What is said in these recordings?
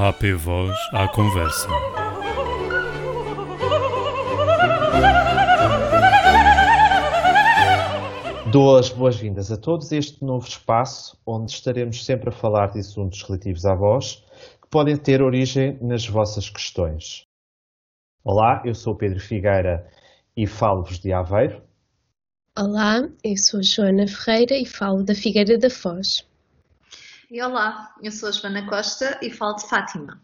AP Voz à conversa. Dou as boas-vindas a todos a este novo espaço onde estaremos sempre a falar de assuntos relativos à voz que podem ter origem nas vossas questões. Olá, eu sou Pedro Figueira e falo-vos de Aveiro. Olá, eu sou Joana Ferreira e falo da Figueira da Foz. E olá, eu sou a Joana Costa e falo de Fátima.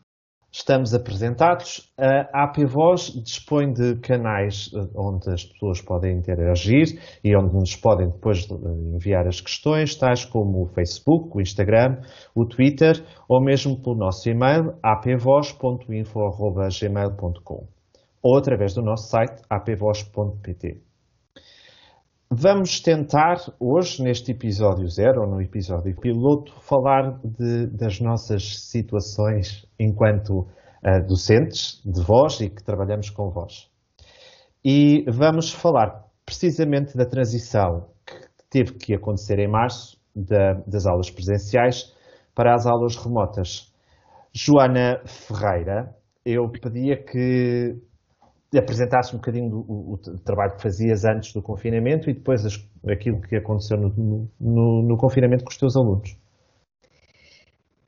Estamos apresentados. A AP Voz dispõe de canais eh, onde as pessoas podem interagir e onde nos podem depois eh, enviar as questões, tais como o Facebook, o Instagram, o Twitter ou mesmo pelo nosso e-mail apvoz.info.gmail.com ou através do nosso site apvoz.pt. Vamos tentar hoje, neste episódio zero, ou no episódio piloto, falar de, das nossas situações enquanto uh, docentes de voz e que trabalhamos com voz. E vamos falar precisamente da transição que teve que acontecer em março da, das aulas presenciais para as aulas remotas. Joana Ferreira, eu pedia que apresentasse um bocadinho do, o, o, trabalho que fazias antes do confinamento e depois as, aquilo que aconteceu no, no, no, confinamento com os teus alunos.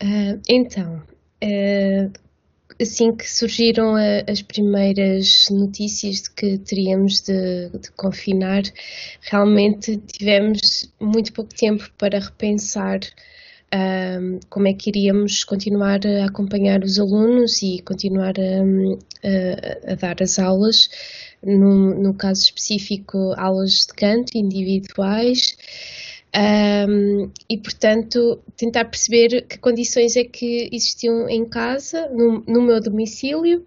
Uh, então, uh, assim que surgiram a, as primeiras notícias de que teríamos de, de, confinar, realmente tivemos muito pouco tempo para repensar um, como é que iríamos continuar a acompanhar os alunos e continuar a, a, a dar as aulas, no, no, caso específico, aulas de canto individuais. Um, e, portanto, tentar perceber que condições é que existiam em casa, no, no meu domicílio,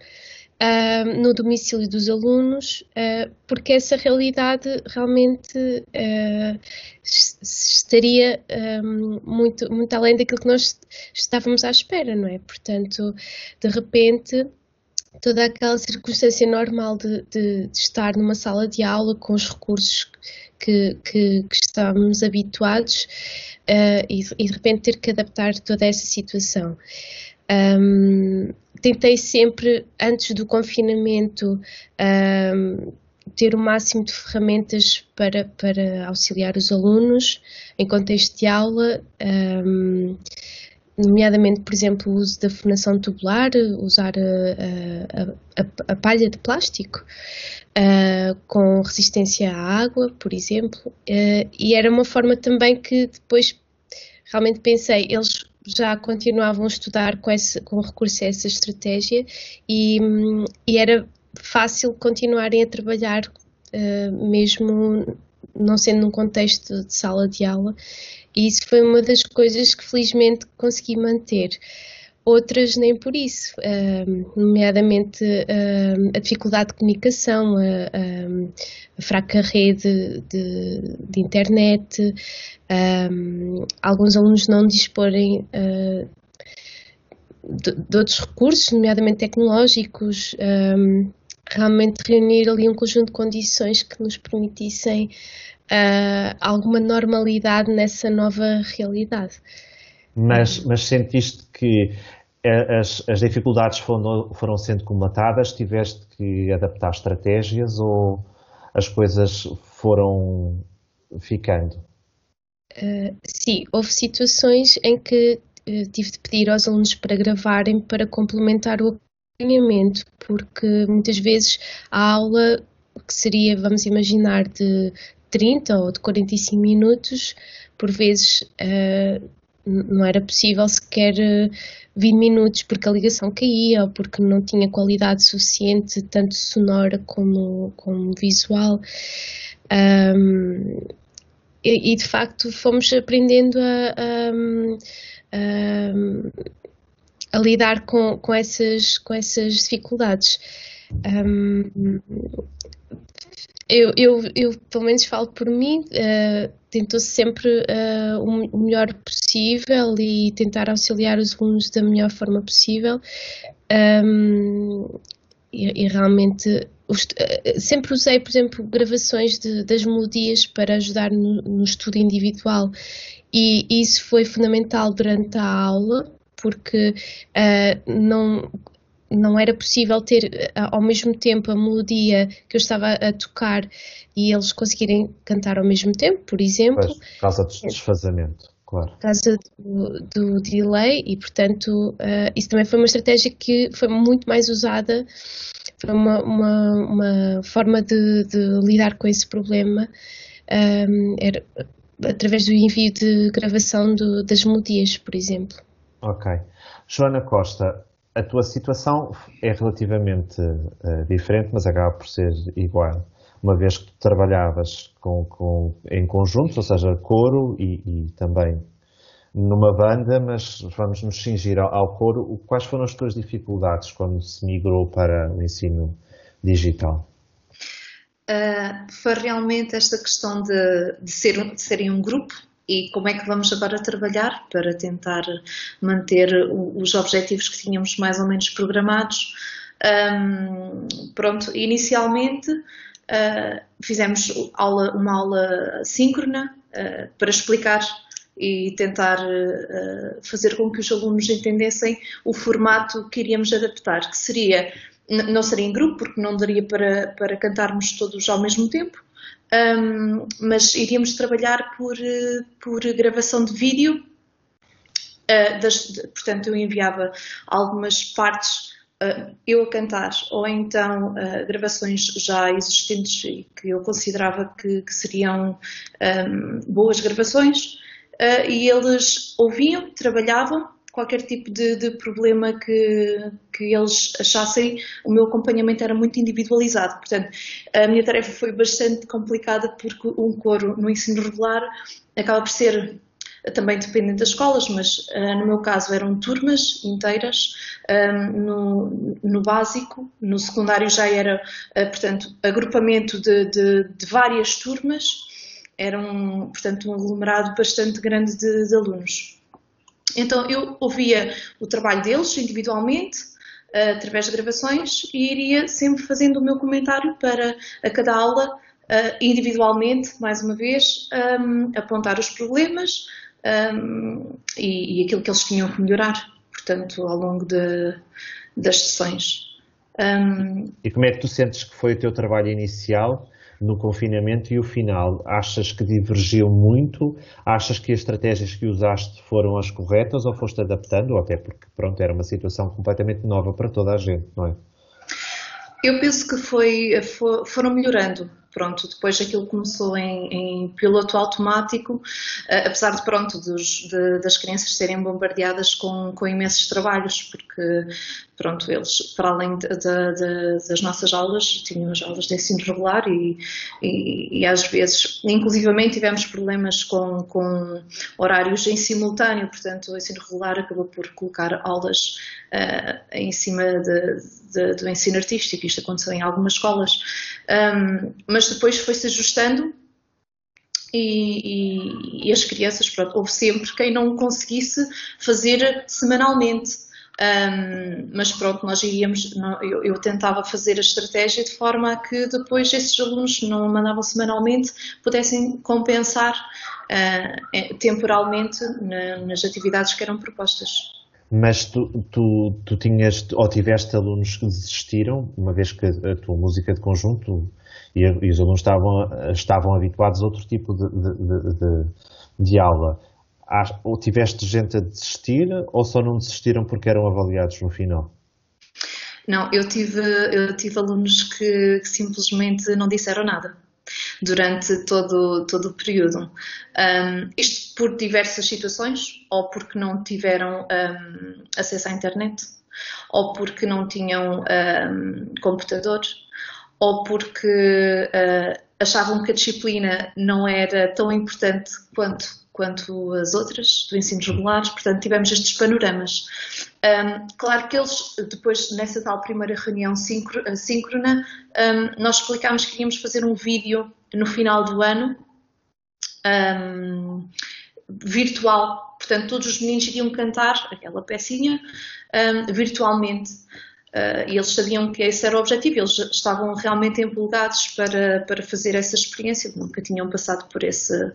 uh, no domicílio dos alunos, uh, porque essa realidade realmente uh, estaria um, muito, muito além daquilo que nós estávamos à espera, não é? Portanto, de repente toda aquela circunstância normal de, de, de, estar numa sala de aula com os recursos que, que, que estávamos habituados uh, e, e, de repente ter que adaptar toda essa situação. Um, tentei sempre, antes do confinamento, um, ter o máximo de ferramentas para, para auxiliar os alunos em contexto de aula, um, nomeadamente, por exemplo, o uso da formação tubular, usar a, a, a, a palha de plástico. Uh, com resistência à água, por exemplo, uh, e era uma forma também que depois realmente pensei, eles já continuavam a estudar com, esse, com recurso a essa estratégia e, e era fácil continuarem a trabalhar uh, mesmo não sendo num contexto de sala de aula e isso foi uma das coisas que felizmente consegui manter. Outras nem por isso, uh, nomeadamente uh, a dificuldade de comunicação, a, a fraca rede de, de internet, alguns alunos não disporem uh, de, de, outros recursos, nomeadamente tecnológicos, realmente reunir ali um conjunto de condições que nos permitissem uh, alguma normalidade nessa nova realidade. Mas, mas sentiste que as, as dificuldades foram, foram sendo comatadas, tiveste que adaptar estratégias ou as coisas foram ficando? Uh, sim, houve situações em que uh, tive de pedir aos alunos para gravarem para complementar o acompanhamento, porque muitas vezes a aula, que seria, vamos imaginar, de 30 ou de 45 minutos, por vezes uh, não era possível sequer 20 minutos porque a ligação caía ou porque não tinha qualidade suficiente, tanto sonora como, como visual. Um, e, e, de facto fomos aprendendo a, a, a, a lidar com, com, essas, com essas dificuldades. Um, eu, eu, eu, pelo menos falo por mim, uh, tentou sempre uh, o melhor possível e tentar auxiliar os alunos da melhor forma possível. Um, e, e, realmente uh, sempre usei, por exemplo, gravações de, das melodias para ajudar no, no, estudo individual e isso foi fundamental durante a aula porque uh, não, não era possível ter ao mesmo tempo a melodia que eu estava a tocar e eles conseguirem cantar ao mesmo tempo, por exemplo. Pois, por causa do desfazamento, claro. Por causa do, do delay e, portanto, uh, isso também foi uma estratégia que foi muito mais usada, foi uma, uma, uma forma de, de, lidar com esse problema. Um, era através do envio de gravação do, das melodias, por exemplo. Ok. Joana Costa, a tua situação é relativamente uh, diferente, mas acaba por ser igual, uma vez que tu trabalhavas com, com, em conjunto, ou seja, coro e, e, também numa banda, mas vamos nos cingir ao, ao coro. Quais foram as tuas dificuldades quando se migrou para o ensino digital? Uh, foi realmente esta questão de, de, ser, de serem um grupo e como é que vamos agora trabalhar para tentar manter os objetivos que tínhamos mais ou menos programados. Um, pronto, inicialmente uh, fizemos aula, uma aula síncrona uh, para explicar e tentar uh, fazer com que os alunos entendessem o formato que iríamos adaptar, que seria, não seria em grupo, porque não daria para, para cantarmos todos ao mesmo tempo, um, mas iríamos trabalhar por, por gravação de vídeo. Uh, das, de, portanto, eu enviava algumas partes uh, eu a cantar, ou então uh, gravações já existentes e que eu considerava que, que seriam um, boas gravações, e eles ouviam, trabalhavam qualquer tipo de, de, problema que, que eles achassem, o meu acompanhamento era muito individualizado. Portanto, a minha tarefa foi bastante complicada porque um coro no ensino regular acaba por ser também dependente das escolas, mas uh, no meu caso eram turmas inteiras, um, no, no, básico, no secundário já era, uh, portanto, agrupamento de, de, de, várias turmas, era um, portanto, um aglomerado bastante grande de, de alunos. Então eu ouvia o trabalho deles individualmente, uh, através de gravações, e iria sempre fazendo o meu comentário para a cada aula, uh, individualmente, mais uma vez, um, apontar os problemas um, e, e, aquilo que eles tinham que melhorar, portanto, ao longo de, das sessões. Um, e como é que tu sentes que foi o teu trabalho inicial no confinamento e o final? Achas que divergiu muito? Achas que as estratégias que usaste foram as corretas ou foste adaptando? Ou até porque, pronto, era uma situação completamente nova para toda a gente, não é? Eu penso que foi, for, foram melhorando pronto, depois aquilo começou em, em piloto automático, uh, apesar de, pronto, dos, de, das crianças serem bombardeadas com, com imensos trabalhos, porque, pronto, eles, para além de, de, das nossas aulas, tinham as aulas de ensino regular e, e, e, às vezes, inclusivamente, tivemos problemas com, com horários em simultâneo, portanto, o ensino regular acabou por colocar aulas uh, em cima do ensino artístico, isto aconteceu em algumas escolas. Um, mas depois foi-se ajustando e, e, e, as crianças, pronto, houve sempre quem não conseguisse fazer semanalmente. Um, mas pronto, nós iríamos, não, eu, eu, tentava fazer a estratégia de forma a que depois esses alunos não mandavam semanalmente pudessem compensar uh, temporalmente na, nas atividades que eram propostas. Mas tu, tu, tu tinhas ou tiveste alunos que desistiram, uma vez que a tua música de conjunto e, e os alunos estavam, estavam habituados a outro tipo de, de, de, de aula. Ou tiveste gente a desistir ou só não desistiram porque eram avaliados no final? Não, eu tive, eu tive alunos que, que simplesmente não disseram nada durante todo, todo o período. Um, isto por diversas situações, ou porque não tiveram um, acesso à internet, ou porque não tinham um, computador, ou porque uh, achavam que a disciplina não era tão importante quanto quanto as outras do ensino regular, portanto tivemos estes panoramas. Um, claro que eles, depois nessa tal primeira reunião síncrona, um, nós explicámos que queríamos fazer um vídeo no final do ano um, virtual, portanto todos os meninos iriam cantar aquela pecinha virtualmente. Uh, e eles sabiam que esse era o objetivo, eles estavam realmente empolgados para, para fazer essa experiência, nunca tinham passado por esse,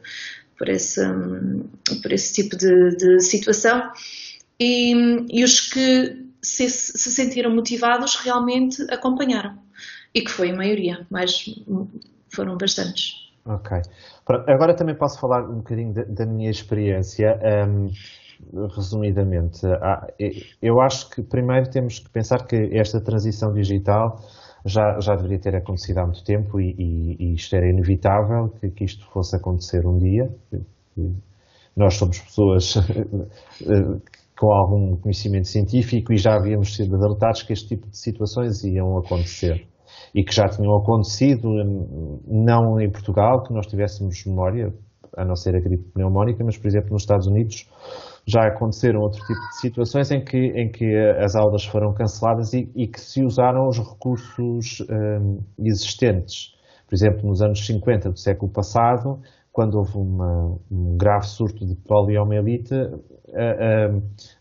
por esse, um, por esse tipo de, de situação. E, e, os que se, se, sentiram motivados realmente acompanharam. E que foi a maioria, mas foram bastantes. Ok. Agora também posso falar um bocadinho da, da minha experiência. Um, resumidamente, eu acho que primeiro temos que pensar que esta transição digital já, já deveria ter acontecido há muito tempo e, e, e isto era inevitável que, que, isto fosse acontecer um dia. Nós somos pessoas com algum conhecimento científico e já havíamos sido alertados que este tipo de situações iam acontecer e que já tinham acontecido, não em Portugal, que nós tivéssemos memória, a não ser a gripe pneumónica, mas, por exemplo, nos Estados Unidos já aconteceram outro tipo de situações em que, em que as aulas foram canceladas e, e que se usaram os recursos um, existentes. Por exemplo, nos anos 50 do século passado, quando houve uma, um grave surto de poliomielite,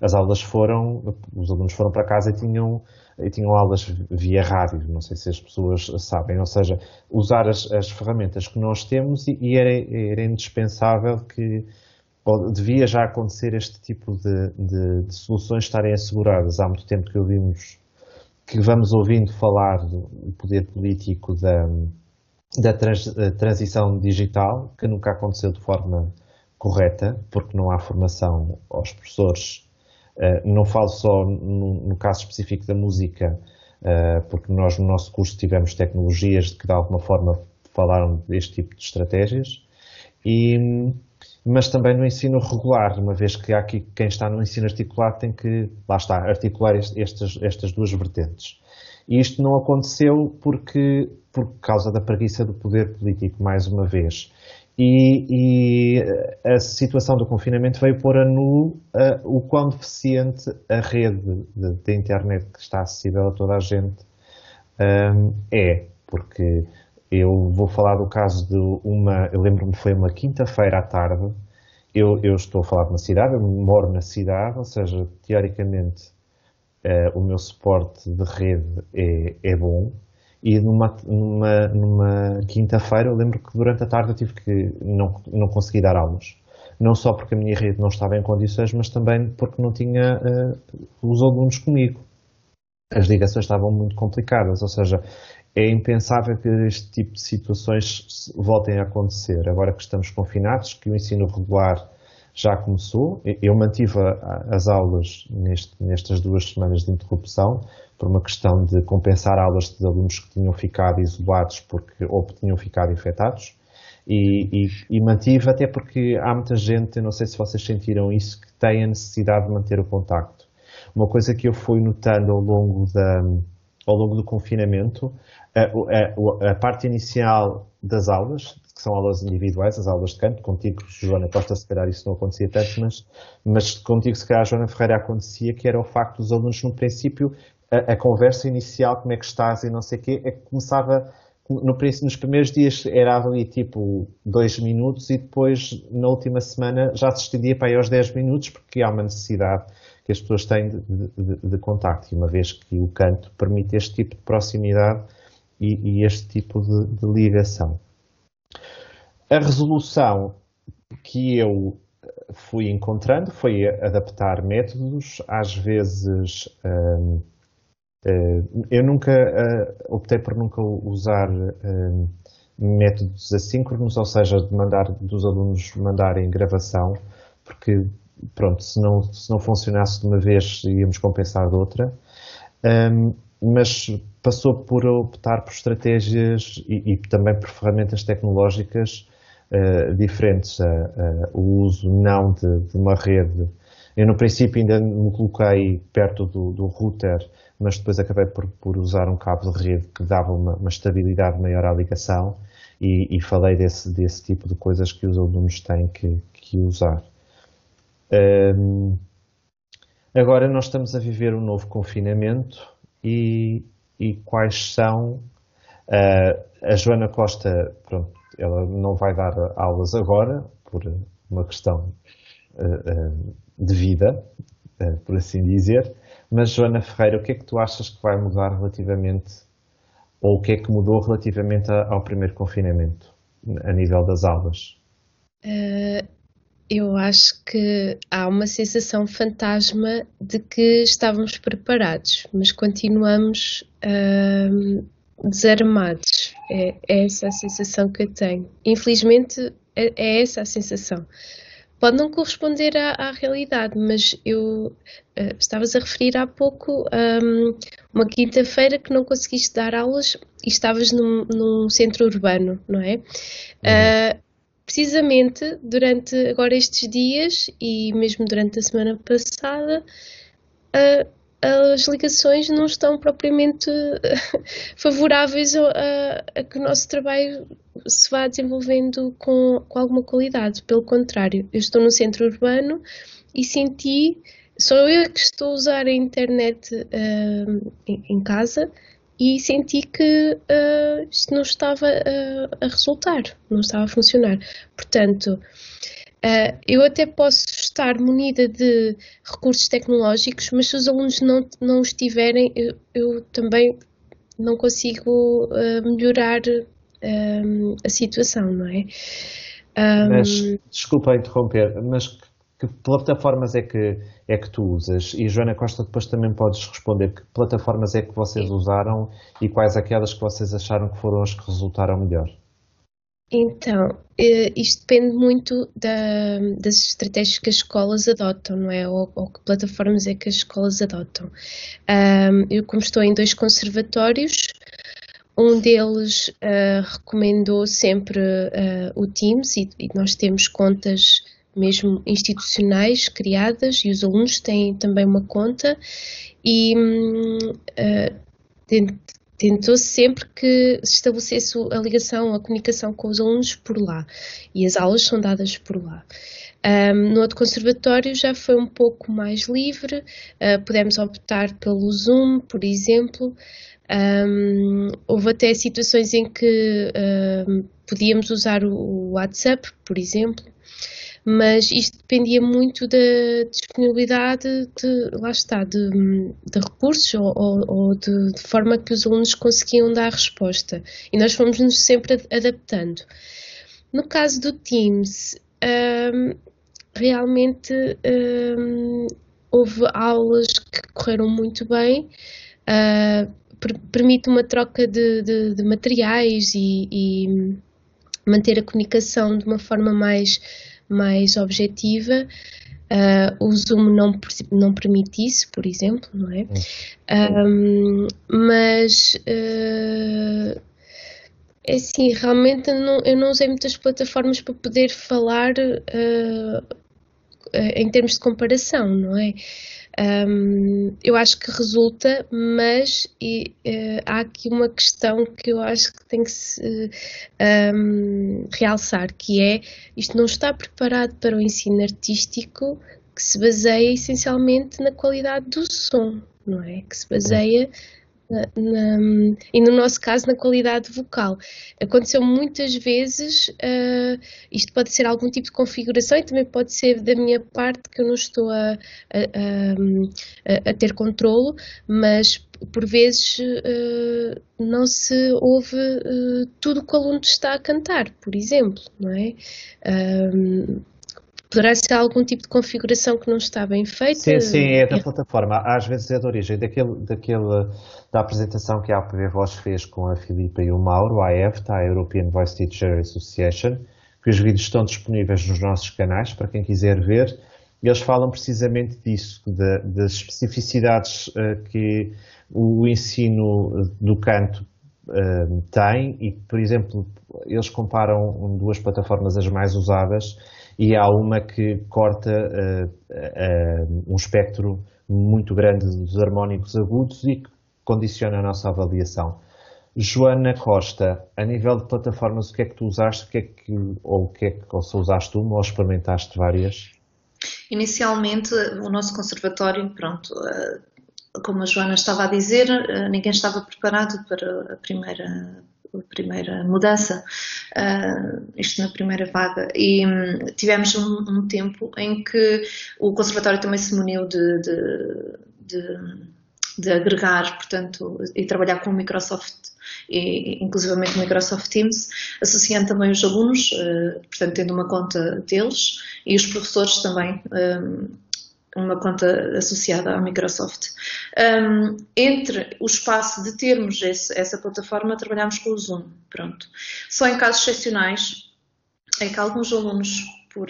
as aulas foram, os alunos foram para casa e tinham, e tinham aulas via rádio, não sei se as pessoas sabem, ou seja, usar as, as ferramentas que nós temos e, e era, era indispensável que devia já acontecer este tipo de, de, de, soluções estarem asseguradas. Há muito tempo que ouvimos, que vamos ouvindo falar do poder político da, da trans, transição digital, que nunca aconteceu de forma correta, porque não há formação aos professores. Uh, não falo só no, no, caso específico da música, uh, porque nós no nosso curso tivemos tecnologias que de alguma forma falaram deste tipo de estratégias. E, mas também no ensino regular, uma vez que há aqui quem está no ensino articulado tem que, lá está, articular estas, estas duas vertentes. E isto não aconteceu porque, por causa da preguiça do poder político, mais uma vez. E, e a situação do confinamento veio pôr a nu uh, o quão deficiente a rede de, de, internet que está acessível a toda a gente um, é, porque eu vou falar do caso de uma. Eu lembro-me foi uma quinta-feira à tarde. Eu, eu, estou a falar de uma cidade, eu moro na cidade, ou seja, teoricamente uh, o meu suporte de rede é, é bom. E numa, numa, numa quinta-feira, eu lembro que durante a tarde eu tive que não, não consegui dar aulas. Não só porque a minha rede não estava em condições, mas também porque não tinha uh, os alunos comigo. As ligações estavam muito complicadas, ou seja, é impensável que este tipo de situações voltem a acontecer. Agora que estamos confinados, que o ensino regular já começou, eu mantive as aulas neste, nestas duas semanas de interrupção, por uma questão de compensar aulas de alunos que tinham ficado isolados porque, ou que tinham ficado infectados. E, e, e, mantive até porque há muita gente, não sei se vocês sentiram isso, que tem a necessidade de manter o contacto. Uma coisa que eu fui notando ao longo, da, ao longo do confinamento. A, a, a, parte inicial das aulas, que são aulas individuais, as aulas de canto, contigo, Joana Costa, se calhar isso não acontecia tanto, mas, mas contigo, se calhar, Joana Ferreira, acontecia, que era o facto dos alunos, no princípio, a, a conversa inicial, como é que estás e não sei o quê, é que começava, no, nos primeiros dias era ali tipo dois minutos e depois, na última semana, já se estendia para aí aos 10 minutos, porque há uma necessidade que as pessoas têm de, de, de, contacto, e uma vez que o canto permite este tipo de proximidade, e, e este tipo de, de ligação. A resolução que eu fui encontrando foi adaptar métodos, às vezes hum, hum, eu nunca uh, optei por nunca usar hum, métodos assíncronos, ou seja, de mandar dos alunos mandarem gravação, porque pronto, se não, se não funcionasse de uma vez íamos compensar de outra. Um, mas passou por optar por estratégias e, e também por ferramentas tecnológicas uh, diferentes. O uso não de, de, uma rede. Eu, no princípio, ainda me coloquei perto do, do router, mas depois acabei por, por, usar um cabo de rede que dava uma, uma estabilidade maior à ligação e, e, falei desse, desse tipo de coisas que os alunos têm que, que usar. Um, agora nós estamos a viver um novo confinamento e, e quais são. Uh, a Joana Costa, pronto, ela não vai dar aulas agora, por uma questão uh, uh, de vida, por assim dizer, mas Joana Ferreira, o que é que tu achas que vai mudar relativamente, ou o que é que mudou relativamente ao primeiro confinamento, a nível das aulas? Eu acho que há uma sensação fantasma de que estávamos preparados, mas continuamos hum, desarmados. É, é, essa a sensação que eu tenho. Infelizmente, é, é essa a sensação. Pode não corresponder à, à realidade, mas eu uh, estavas a referir há pouco um, uma quinta-feira que não conseguiste dar aulas e estavas num, num centro urbano, não é? Uhum. Uh, precisamente durante agora estes dias e mesmo durante a semana passada, uh, as ligações não estão propriamente favoráveis a, a, que o nosso trabalho se vá desenvolvendo com, com alguma qualidade. Pelo contrário, eu estou no centro urbano e senti, sou eu que estou a usar a internet uh, em, em, casa e senti que uh, isto não estava uh, a resultar, não estava a funcionar. Portanto, Uh, eu até posso estar munida de recursos tecnológicos, mas se os alunos não, não os tiverem, eu, eu também não consigo melhorar a situação, não é? Um... Mas, desculpa interromper, mas que, plataformas é que, é que tu usas? E Joana Costa, depois também podes responder que plataformas é que vocês usaram e quais aquelas que vocês acharam que foram as que resultaram melhor? Então, eh, isto depende muito da, das estratégias que as escolas adotam, não é? Ou, ou que plataformas é que as escolas adotam. Um, eu, como estou em dois conservatórios, um deles uh, recomendou sempre uh, o Teams e, e, nós temos contas mesmo institucionais criadas e os alunos têm também uma conta e uh, tentou sempre que se estabelecesse a ligação, a comunicação com os alunos por lá e as aulas são dadas por lá. Um, no outro conservatório já foi um pouco mais livre, uh, pudemos optar pelo Zoom, por exemplo. Um, houve até situações em que uh, podíamos usar o WhatsApp, por exemplo mas isto dependia muito da disponibilidade de, lá está, de, de recursos ou, ou, de, de, forma que os alunos conseguiam dar resposta. E nós fomos-nos sempre adaptando. No caso do Teams, um, realmente um, houve aulas que correram muito bem, uh, per permite uma troca de, de, de materiais e, e manter a comunicação de uma forma mais mais objetiva. Uh, o Zoom não, não permite isso, por exemplo, não é? Um, mas uh, é assim, realmente eu não, eu não usei muitas plataformas para poder falar uh, em termos de comparação, não é? Um, eu acho que resulta, mas e, uh, há aqui uma questão que eu acho que tem que se um, realçar, que é isto não está preparado para o ensino artístico que se baseia essencialmente na qualidade do som, não é? Que se baseia na, e no nosso caso na qualidade vocal. Aconteceu muitas vezes, uh, isto pode ser algum tipo de configuração e também pode ser da minha parte que eu não estou a, a, a, a ter controlo, mas por vezes uh, não se ouve uh, tudo o que o aluno está a cantar, por exemplo, não é? Poderá ser algum tipo de configuração que não está bem feita? Sim, sim, é da plataforma. Às vezes é de origem daquele, daquele, da apresentação que a APV Voz fez com a Filipa e o Mauro, a EFTA, a European Voice Teacher Association, que os vídeos estão disponíveis nos nossos canais para quem quiser ver. Eles falam precisamente disso, de, das especificidades uh, que o ensino do canto uh, tem e, por exemplo, eles comparam duas plataformas as mais usadas e há uma que corta uh, uh, um espectro muito grande dos harmónicos agudos e que condiciona a nossa avaliação. Joana Costa, a nível de plataformas, o que é que tu usaste, o que é que, ou o que é que ou só usaste uma ou experimentaste várias? Inicialmente, o nosso conservatório, pronto, eh, como a Joana estava a dizer, ninguém estava preparado para a primeira primeira mudança, uh, isto na primeira vaga, e um, tivemos um, um, tempo em que o Conservatório também se muniu de, de, de de agregar, portanto, e trabalhar com o Microsoft e inclusivamente o Microsoft Teams, associando também os alunos, uh, portanto, tendo uma conta deles, e os professores também, um, uma conta associada à Microsoft. Um, entre o espaço de termos esse, essa plataforma, trabalhamos com o Zoom, pronto. Só em casos excepcionais é que alguns alunos, por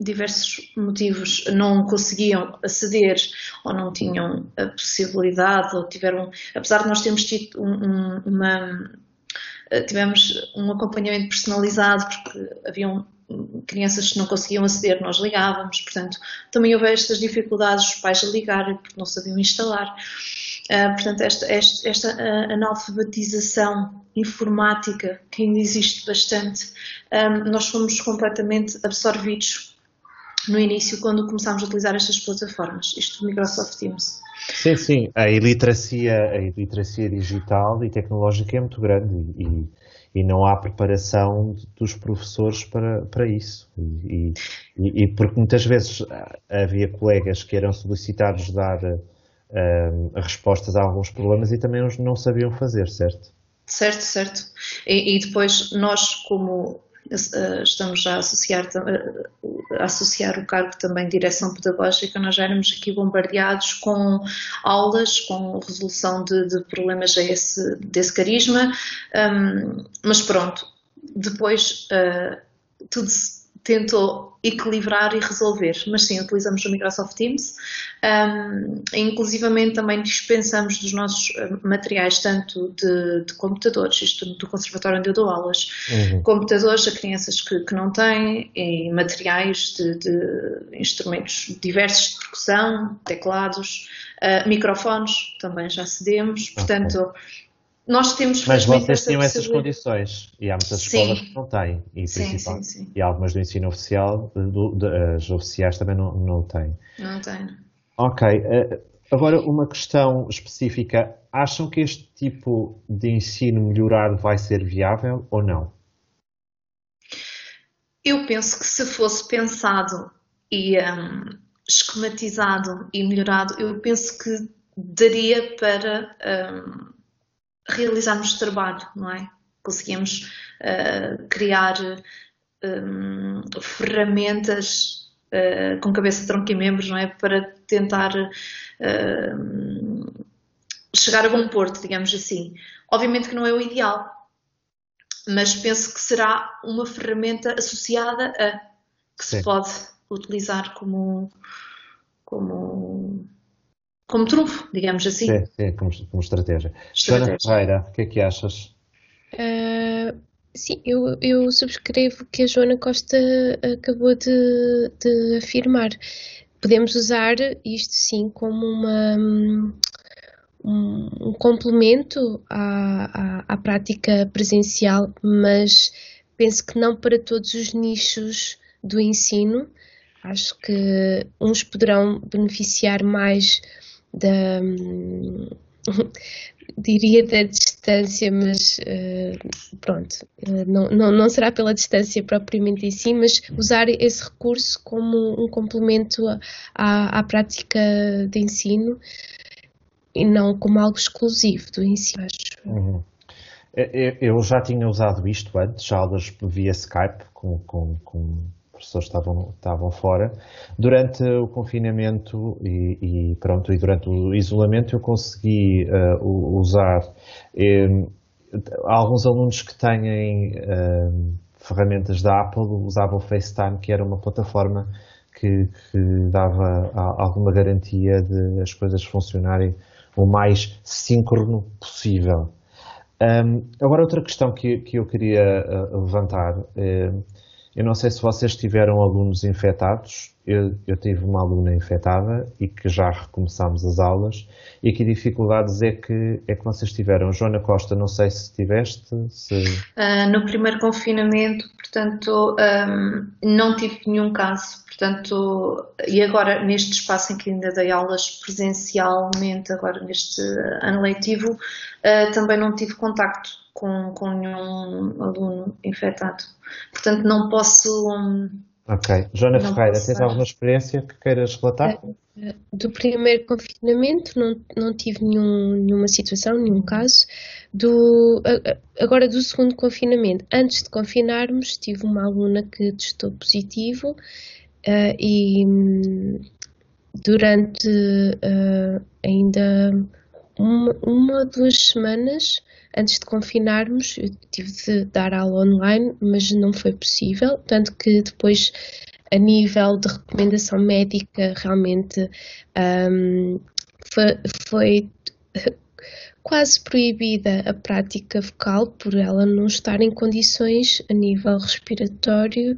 diversos motivos não conseguiam aceder ou não tinham a possibilidade ou tiveram, apesar de nós termos tido um, uma tivemos um acompanhamento personalizado porque haviam crianças que não conseguiam aceder, nós ligávamos, portanto, também houve estas dificuldades, os pais a ligarem porque não sabiam instalar. Uh, portanto, esta, esta, esta uh, analfabetização informática, que ainda existe bastante, um, nós fomos completamente absorvidos no início quando começámos a utilizar estas plataformas, isto do Microsoft Teams. Sim, sim, a iliteracia, a iliteracia digital e tecnológica é muito grande e, e não há preparação dos professores para, para isso. E, e, e porque muitas vezes havia colegas que eram solicitados dar uh, respostas a alguns problemas e também não sabiam fazer, certo? Certo, certo. E, e depois nós, como eh, estamos a associar, eh, a associar o cargo também de direção pedagógica, nós já éramos aqui bombardeados com aulas, com resolução de, de problemas a esse, desse carisma, um, mas pronto, depois uh, tudo se tentou equilibrar e resolver. Mas sim, utilizamos o Microsoft Teams, um, inclusivamente também dispensamos dos nossos eh, materiais tanto de, de computadores, isto do conservatório onde eu dou aulas, uhum. computadores a crianças que, que não têm, e materiais de, de instrumentos diversos de percussão, teclados, uh, microfones, também já cedemos, portanto... Okay nós temos Mas vocês tinham essas condições e há muitas sim. escolas que não têm e, sim, sim, sim. e algumas do ensino oficial, do, de, as oficiais também não, não têm. Não têm. Ok. Uh, agora, uma questão específica. Acham que este tipo de ensino melhorado vai ser viável ou não? Eu penso que se fosse pensado e um, esquematizado e melhorado, eu penso que daria para um, realizarmos trabalho, não é? Conseguimos uh, criar um, ferramentas uh, com cabeça, tronco e membros, não é? Para tentar uh, chegar a bom porto, digamos assim. Obviamente que não é o ideal, mas penso que será uma ferramenta associada a que Sim. se pode utilizar como, como como trunfo, digamos assim. Sim, sim como, como estratégia. Joana Ferreira, o que é que achas? Uh, sim, eu, eu subscrevo o que a Joana Costa acabou de, de afirmar. Podemos usar isto sim como uma, um, um complemento à, à, à prática presencial, mas penso que não para todos os nichos do ensino. Acho que uns poderão beneficiar mais da diria da distância, mas uh, pronto, uh, não, não, não será pela distância propriamente em si, mas usar esse recurso como um complemento à, à prática de ensino e não como algo exclusivo do ensino, acho. Uhum. Eu já tinha usado isto antes, aulas via Skype com, com, com professores estavam, estavam fora. Durante o confinamento e, e pronto, e durante o isolamento eu consegui uh, usar alguns alunos que têm um, ferramentas da Apple usavam o FaceTime, que era uma plataforma que, que dava alguma garantia de as coisas funcionarem o mais síncrono possível. Um, agora, outra questão que, que eu queria uh, levantar. Uh, eu não sei se vocês tiveram alunos infectados. Eu, eu, tive uma aluna infectada e que já recomeçámos as aulas. E que dificuldades é que, é que vocês tiveram? Joana Costa, não sei se tiveste. Se... Uh, no primeiro confinamento, portanto, um, não tive nenhum caso. Portanto, e agora neste espaço em que ainda dei aulas presencialmente, agora neste ano letivo, uh, também não tive contacto com, com nenhum aluno infectado. Portanto, não posso, Ok. Joana Não Ferreira, posso tens alguma experiência que queiras relatar? Do primeiro confinamento não, não tive nenhum- nenhuma situação, nenhum caso. Do, agora do segundo confinamento, antes de confinarmos, tive uma aluna que testou positivo eh, e hum, durante eh, ainda uma, uma duas semanas antes de confinarmos, eu tive de dar aula online, mas não foi possível, tanto que depois a nível de recomendação médica, realmente hum, foi, foi quase proibida a prática vocal por ela não estar em condições a nível respiratório,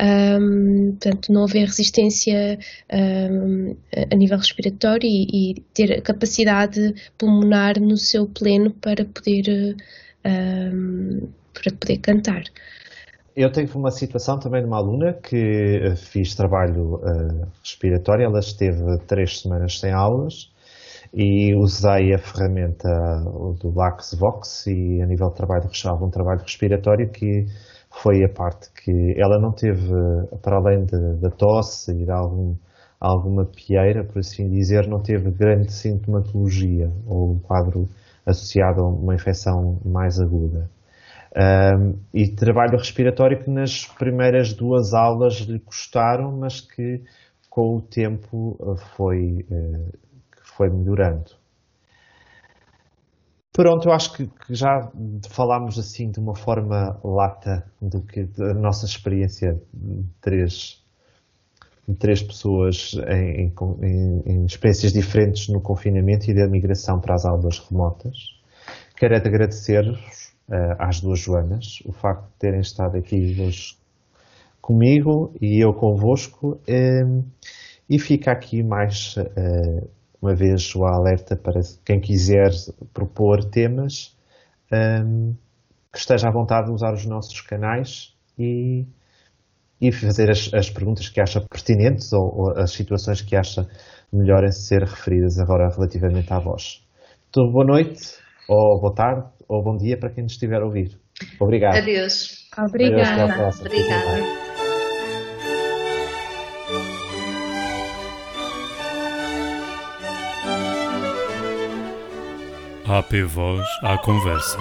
hum, portanto, não haver resistência hum, a nível respiratório e, e ter a capacidade pulmonar no seu pleno para poder, hum, para poder cantar. Eu tive uma situação também de uma aluna que eh, fiz trabalho eh, respiratório, ela esteve três semanas sem aulas e usei a ferramenta do LaxVox e a nível de trabalho, algum trabalho respiratório que foi a parte que ela não teve, para além da tosse e de algum, alguma pieira, por assim dizer, não teve grande sintomatologia ou um quadro associado a uma infecção mais aguda. Um, e trabalho respiratório que nas primeiras duas aulas lhe custaram, mas que com o tempo uh, foi, que foi melhorando. Pronto, eu acho que, que já falámos assim de uma forma lata do que da nossa experiência de três, de três pessoas em, em, em experiências diferentes no confinamento e da migração para as aulas remotas. Quero é de agradecer-vos uh, às duas Joanas o facto de terem estado aqui hoje comigo e eu convosco. Um, e fica aqui mais uh, uma vez o alerta para quem quiser propor temas um, que esteja à vontade de usar os nossos canais e, e fazer as, as, perguntas que acha pertinentes ou, ou, as situações que acha melhor em ser referidas agora relativamente à voz. Então, boa noite, ou boa tarde, ou bom dia para quem nos estiver a ouvir. Obrigado. Adeus. Obrigada. Adeus, Obrigada. AP Voz à Conversa.